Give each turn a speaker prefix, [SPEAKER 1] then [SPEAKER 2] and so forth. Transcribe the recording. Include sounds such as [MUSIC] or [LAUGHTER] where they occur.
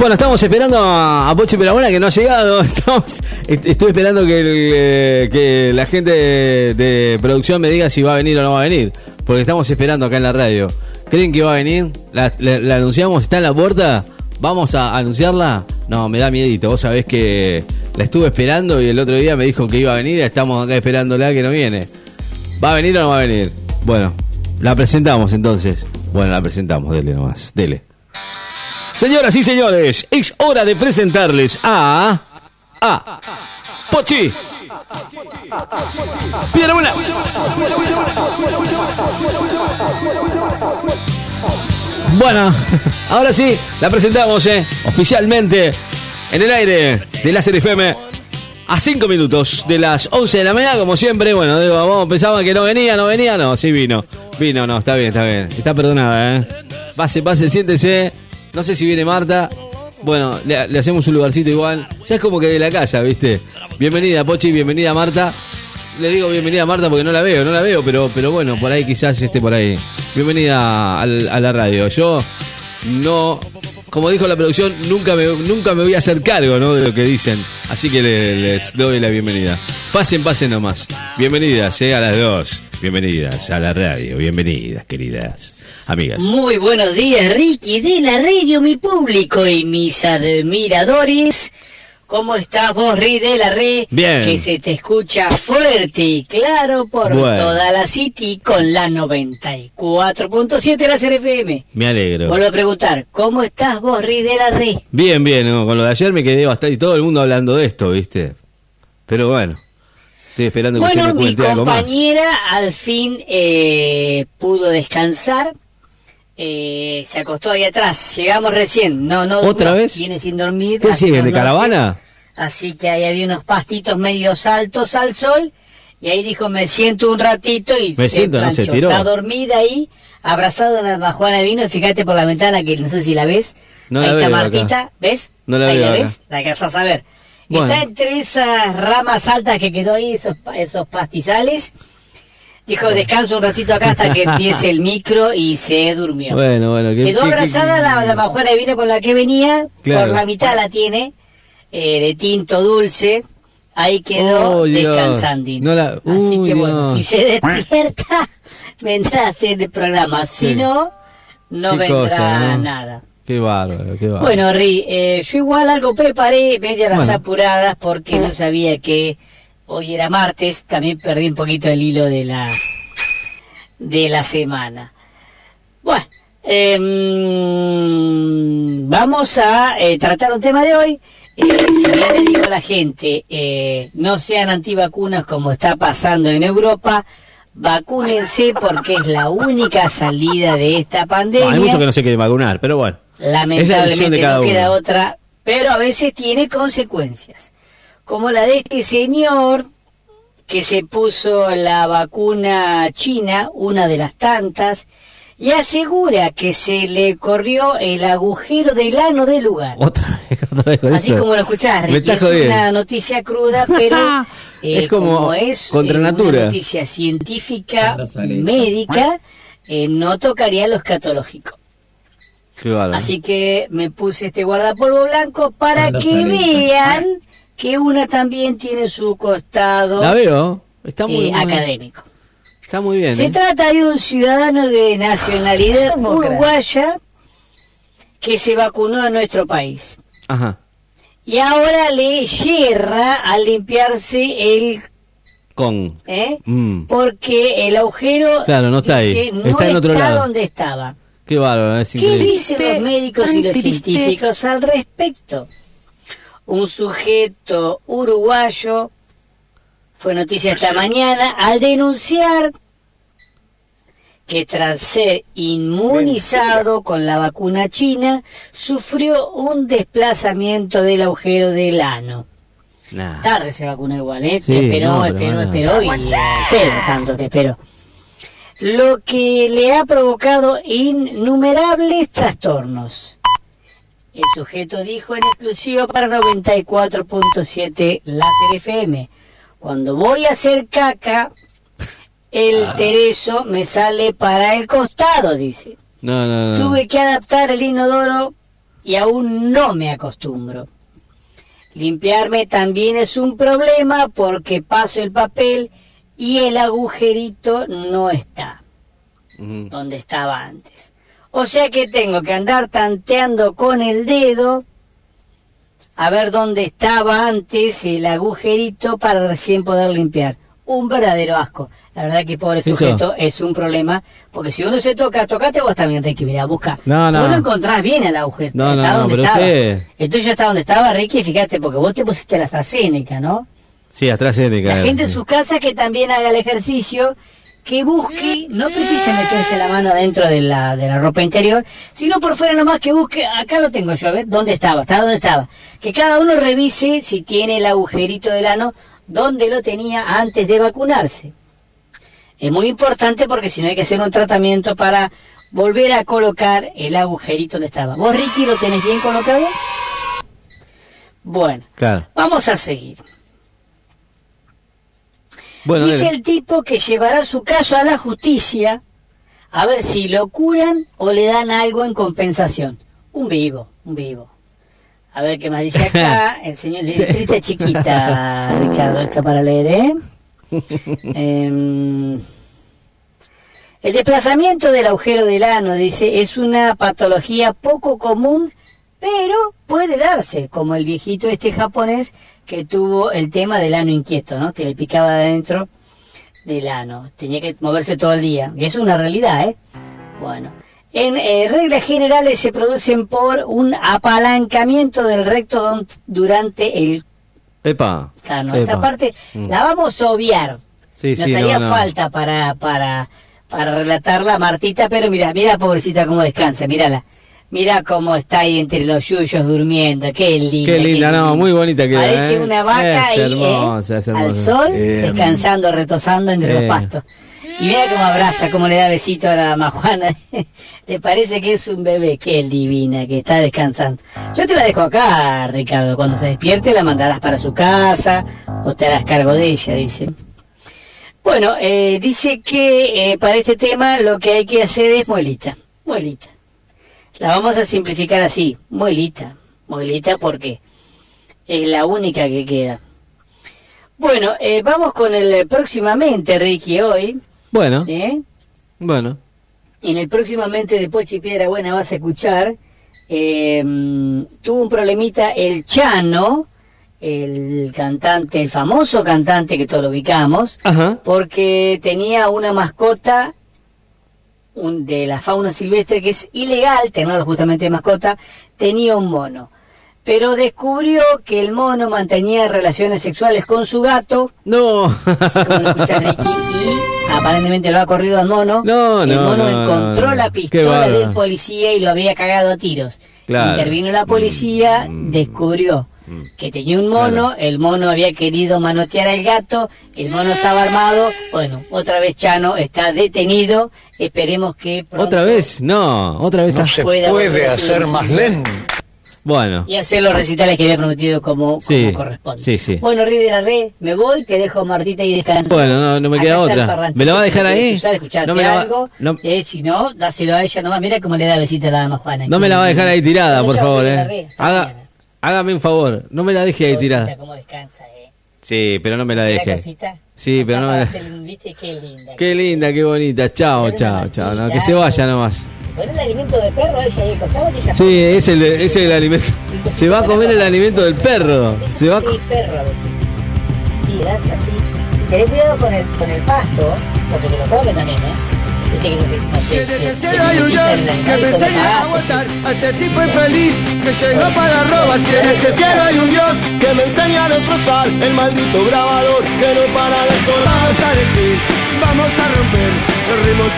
[SPEAKER 1] Bueno, estamos esperando a, Pochi Peramona que no ha llegado. [LAUGHS] Estamos, est- estoy esperando eh, que la gente de, producción me diga si va a venir o no va a venir. Porque estamos esperando acá en la radio. ¿Creen que va a venir? ¿La, la- la anunciamos? ¿Está en la puerta? ¿Vamos a anunciarla? No, me da miedito. Vos sabés que la estuve esperando y el otro día me dijo que iba a venir. Estamos acá esperándola que no viene. ¿Va a venir o no va a venir? Bueno, la presentamos entonces. Bueno, la presentamos. Dele nomás. Dele. Señoras y señores, es hora de presentarles a. a. Pochi. Piedra buena. Bueno, [LAUGHS] ahora sí, la presentamos eh, oficialmente en el aire de Láser FM a 5 minutos de las 11 de la mañana, como siempre. Bueno, digo, vamos, pensaban que no venía, no venía, no, sí vino. Vino, no, está bien, está bien. Está perdonada, ¿eh? Pase, pase, siéntese. No sé si viene Marta. Bueno, le, hacemos un lugarcito igual. Ya es como que de la casa, ¿viste? Bienvenida, Pochi, bienvenida, Marta. Le digo bienvenida, Marta, porque no la veo, no la veo, pero, pero bueno, por ahí quizás esté por ahí. Bienvenida a la radio. Yo no, como dijo la producción, nunca me, nunca me voy a hacer cargo ¿no? de lo que dicen. Así que le- les doy la bienvenida. Pasen, pasen nomás. Bienvenidas eh, a las dos. Bienvenidas a la radio. Bienvenidas, queridas amigas.
[SPEAKER 2] Muy buenos días, Ricky de la radio, mi público y mis admiradores. ¿Cómo estás vos, Ri de la red?
[SPEAKER 1] Bien.
[SPEAKER 2] Que se te escucha fuerte y claro por
[SPEAKER 1] Bueno.
[SPEAKER 2] toda la City con la 94.7 de la CRFM.
[SPEAKER 1] Me alegro.
[SPEAKER 2] Vuelvo a preguntar, ¿cómo estás vos, Ri de la red?
[SPEAKER 1] Bien, bien, ¿no? con lo de ayer me quedé bastante y todo el mundo hablando de esto, ¿viste? Pero bueno, estoy esperando que
[SPEAKER 2] Bueno,
[SPEAKER 1] usted me
[SPEAKER 2] mi
[SPEAKER 1] cuente algo más.
[SPEAKER 2] compañera al fin eh, pudo descansar. Eh, se acostó ahí atrás. Llegamos recién. No, no.
[SPEAKER 1] ¿Otra
[SPEAKER 2] no,
[SPEAKER 1] vez?
[SPEAKER 2] Viene sin dormir.
[SPEAKER 1] ¿Qué siguen, de caravana?
[SPEAKER 2] Así que ahí había unos pastitos medio altos al sol. Y ahí dijo, me siento un ratito y
[SPEAKER 1] Me siento, no se
[SPEAKER 2] planchó.
[SPEAKER 1] tiró.
[SPEAKER 2] Está dormida ahí, abrazada en la majuana de vino. Fíjate por la ventana que no sé si la ves.
[SPEAKER 1] No
[SPEAKER 2] ahí
[SPEAKER 1] la
[SPEAKER 2] está
[SPEAKER 1] veo acá.
[SPEAKER 2] Martita, ¿ves?
[SPEAKER 1] No la
[SPEAKER 2] ahí
[SPEAKER 1] veo
[SPEAKER 2] la
[SPEAKER 1] acá.
[SPEAKER 2] ves, la alcanzás a ver.
[SPEAKER 1] Bueno.
[SPEAKER 2] Está entre esas ramas altas que quedó ahí, esos, esos pastizales. Dijo, descanso un ratito acá hasta que empiece el micro y se durmió.
[SPEAKER 1] Bueno, bueno. ¿qué-
[SPEAKER 2] Quedó abrazada la, la majuana de vino con la que venía,
[SPEAKER 1] Claro.
[SPEAKER 2] por la mitad la tiene, eh, de tinto dulce. Ahí quedó
[SPEAKER 1] Oh,
[SPEAKER 2] descansando.
[SPEAKER 1] No la-
[SPEAKER 2] Así que bueno, si se despierta, [LAUGHS] vendrá a hacer el programa. Si
[SPEAKER 1] Sí.
[SPEAKER 2] no, no
[SPEAKER 1] Qué
[SPEAKER 2] vendrá
[SPEAKER 1] cosa, ¿no?
[SPEAKER 2] nada.
[SPEAKER 1] Qué bárbaro, qué bárbaro.
[SPEAKER 2] Bueno, Ri, eh, yo igual algo preparé, medio a las
[SPEAKER 1] Bueno.
[SPEAKER 2] apuradas, porque no sabía que hoy era martes, también perdí un poquito el hilo de la, de la semana. Bueno, em, vamos a eh, tratar un tema de hoy. Eh, si bien le digo a la gente, eh, no sean antivacunas como está pasando en Europa, vacúnense porque es la única salida de esta
[SPEAKER 1] No,
[SPEAKER 2] pandemia.
[SPEAKER 1] hay muchos que no se quieren vacunar, pero bueno. La
[SPEAKER 2] Lamentablemente no queda
[SPEAKER 1] uno.
[SPEAKER 2] otra, pero a veces tiene consecuencias, como la de este señor que se puso la vacuna china, una de las tantas, y asegura que se le corrió el agujero del ano del lugar.
[SPEAKER 1] Otra vez, [LAUGHS] otra vez con
[SPEAKER 2] Así
[SPEAKER 1] eso.
[SPEAKER 2] como lo escuchás, Ricky, es
[SPEAKER 1] jodiendo.
[SPEAKER 2] una noticia cruda, [LAUGHS] pero eh,
[SPEAKER 1] Es como
[SPEAKER 2] es
[SPEAKER 1] contra
[SPEAKER 2] eh,
[SPEAKER 1] natura.
[SPEAKER 2] una noticia científica, médica, eh, no tocaría lo escatológico. Así que me puse este guardapolvo blanco para que vean que una también tiene su costado
[SPEAKER 1] La veo. Está muy,
[SPEAKER 2] eh,
[SPEAKER 1] muy-
[SPEAKER 2] académico.
[SPEAKER 1] Está muy bien.
[SPEAKER 2] Se
[SPEAKER 1] ¿eh?
[SPEAKER 2] trata de un ciudadano de nacionalidad uruguaya que se vacunó en nuestro país.
[SPEAKER 1] Ajá.
[SPEAKER 2] Y ahora le yerra al limpiarse el...
[SPEAKER 1] Con.
[SPEAKER 2] ¿eh?
[SPEAKER 1] Mm.
[SPEAKER 2] Porque el agujero
[SPEAKER 1] Claro, no está ahí.
[SPEAKER 2] dice, no
[SPEAKER 1] Está en otro
[SPEAKER 2] está
[SPEAKER 1] lado.
[SPEAKER 2] donde estaba.
[SPEAKER 1] Qué bárbaro, es
[SPEAKER 2] ¿Qué
[SPEAKER 1] increíble.
[SPEAKER 2] dicen los médicos y los científicos al respecto? Un sujeto uruguayo fue noticia esta mañana al denunciar que tras ser inmunizado con la vacuna china sufrió un desplazamiento del agujero del ano.
[SPEAKER 1] Nah.
[SPEAKER 2] Tarde se vacunó igual, ¿eh?
[SPEAKER 1] Sí,
[SPEAKER 2] esperó,
[SPEAKER 1] no, pero
[SPEAKER 2] esperó,
[SPEAKER 1] bueno.
[SPEAKER 2] esperó y eh, espero tanto que esperó. Lo que le ha provocado innumerables trastornos. El sujeto dijo en exclusivo para 94.7 Láser FM. Cuando voy a hacer caca, el
[SPEAKER 1] Ah.
[SPEAKER 2] tereso me sale para el costado, dice.
[SPEAKER 1] No, no, no.
[SPEAKER 2] Tuve que adaptar el inodoro y aún no me acostumbro. Limpiarme también es un problema porque paso el papel y el agujerito no está donde estaba antes. O sea que tengo que andar tanteando con el dedo a ver dónde estaba antes el agujerito para recién poder limpiar. Un verdadero asco. La verdad que pobre sujeto es un problema, porque si uno se toca, tocate vos también tenés que ir a buscar.
[SPEAKER 1] No, no.
[SPEAKER 2] Vos lo encontrás bien el agujero.
[SPEAKER 1] No,
[SPEAKER 2] está
[SPEAKER 1] no,
[SPEAKER 2] donde estaba.
[SPEAKER 1] usted-
[SPEAKER 2] El tuyo está donde estaba, Ricky, fíjate, porque vos te pusiste la AstraZeneca, ¿no?
[SPEAKER 1] Sí, AstraZeneca.
[SPEAKER 2] La gente en sus casas que también haga el ejercicio, que busque, no precisa meterse la mano adentro de la, de la ropa interior, sino por fuera nomás que busque, acá lo tengo yo, a ver, ¿dónde estaba? ¿Está dónde estaba? Que cada uno revise si tiene el agujerito del ano, dónde lo tenía antes de vacunarse. Es muy importante porque si no hay que hacer un tratamiento para volver a colocar el agujerito donde estaba. ¿Vos, Ricky, lo tenés bien colocado? Bueno,
[SPEAKER 1] Claro.
[SPEAKER 2] vamos a seguir.
[SPEAKER 1] Bueno,
[SPEAKER 2] Dice el tipo que llevará su caso a la justicia a ver si lo curan o le dan algo en compensación. Un vivo, un vivo. A ver qué más dice acá. [LAUGHS] El señor de letrita chiquita, Ricardo, está para leer, ¿eh? Em, el desplazamiento del agujero del ano, dice, es una patología poco común, pero puede darse, como el viejito este japonés que tuvo el tema del ano inquieto, ¿no? Que le picaba de adentro del ano. Tenía que moverse todo el día. Y eso es una realidad, ¿eh? Bueno. En eh, reglas generales se producen por un apalancamiento del recto durante el
[SPEAKER 1] Epa.
[SPEAKER 2] sano.
[SPEAKER 1] Epa.
[SPEAKER 2] Esta parte
[SPEAKER 1] Mm.
[SPEAKER 2] la vamos a obviar.
[SPEAKER 1] Sí,
[SPEAKER 2] Nos
[SPEAKER 1] sí,
[SPEAKER 2] haría
[SPEAKER 1] no, no.
[SPEAKER 2] falta para, para, para relatarla, Martita, pero mira, mira pobrecita cómo descansa, mírala. Mira cómo está ahí entre los yuyos durmiendo, qué linda.
[SPEAKER 1] Qué linda, no, muy bonita queda,
[SPEAKER 2] Parece
[SPEAKER 1] ¿eh?
[SPEAKER 2] una vaca
[SPEAKER 1] hermosa,
[SPEAKER 2] ¿eh? al sol, descansando, retosando entre los pastos. Y mira cómo abraza, cómo le da besito a la dama Juana. [LAUGHS] ¿Te parece que es un bebé? Qué divina, que está descansando. Yo te la dejo acá, Ricardo. Cuando se despierte la mandarás para su casa o te harás cargo de ella, dice. Bueno, eh, dice que eh, para este tema lo que hay que hacer es muelita, muelita. La vamos a simplificar así, muelita, muelita porque es la única que queda. Bueno, eh, vamos con el eh, próximamente, Ricky, hoy.
[SPEAKER 1] Bueno,
[SPEAKER 2] ¿eh?
[SPEAKER 1] bueno.
[SPEAKER 2] En el próximamente de Pochi Piedra Buena vas a escuchar, eh, tuvo un problemita el Chano, el cantante, el famoso cantante que todos lo ubicamos,
[SPEAKER 1] Ajá.
[SPEAKER 2] porque tenía una mascota un- de la fauna silvestre que es ilegal tenerlo justamente de mascota, tenía un mono. Pero descubrió que el mono mantenía relaciones sexuales con su gato,
[SPEAKER 1] No.
[SPEAKER 2] así como lo [LAUGHS] y aparentemente lo ha corrido al mono.
[SPEAKER 1] No,
[SPEAKER 2] el
[SPEAKER 1] no,
[SPEAKER 2] mono
[SPEAKER 1] no,
[SPEAKER 2] encontró la pistola del policía y lo habría cagado a tiros.
[SPEAKER 1] Claro.
[SPEAKER 2] Intervino la policía,
[SPEAKER 1] Mm.
[SPEAKER 2] descubrió
[SPEAKER 1] Mm.
[SPEAKER 2] que tenía un mono,
[SPEAKER 1] Claro.
[SPEAKER 2] el mono había querido manotear al gato, el mono estaba armado, bueno, otra vez Chano está detenido, esperemos que pronto
[SPEAKER 1] ¿Otra vez? No, otra vez
[SPEAKER 3] No
[SPEAKER 1] está.
[SPEAKER 3] se
[SPEAKER 2] Puede
[SPEAKER 3] hacer más lento.
[SPEAKER 1] Bueno.
[SPEAKER 2] y hacer los recitales que había prometido como,
[SPEAKER 1] Sí,
[SPEAKER 2] como corresponde.
[SPEAKER 1] sí, sí.
[SPEAKER 2] Bueno, Río de la Red, me voy, te dejo Martita y descansa.
[SPEAKER 1] Bueno, no- no me
[SPEAKER 2] Acá
[SPEAKER 1] queda otra. ¿Me lo va a dejar
[SPEAKER 2] Si
[SPEAKER 1] ahí?
[SPEAKER 2] usar, escucharte
[SPEAKER 1] No me la va-
[SPEAKER 2] algo,
[SPEAKER 1] no-
[SPEAKER 2] eh, si no, dáselo a ella nomás. Mira cómo le da besito a la dama Juana.
[SPEAKER 1] No me la va a dejar ahí tirada, por favor, eh. Haga. Hágame un favor, no me la deje ahí tirada.
[SPEAKER 2] cómo descansa, eh.
[SPEAKER 1] Sí, pero no me la deje.
[SPEAKER 2] cosita.
[SPEAKER 1] Sí, pero no me la-
[SPEAKER 2] ¿Viste qué linda?
[SPEAKER 1] Qué linda, qué bonita. Chao, chao, chao. No, que se vaya
[SPEAKER 2] algo.
[SPEAKER 1] nomás.
[SPEAKER 2] Pon el alimento de perro a ella ahí acostada que
[SPEAKER 1] Sí, es el, es el alimento. Se va a comer el alimento del perro. Se va a...
[SPEAKER 2] perro a veces. Sí, das así. Si tenés cuidado con el, con el pasto, porque te lo come también, ¿eh? Viste que es así. No sé,
[SPEAKER 4] Que
[SPEAKER 2] se-
[SPEAKER 4] desde
[SPEAKER 2] se
[SPEAKER 4] cielo hay un Dios que me enseña a aguantar a este tipo infeliz que llegó para robar. Si en este cielo hay un Dios que me enseña a destrozar el maldito grabador que no para de sonar. Vamos a decir, vamos a romper los ritmos.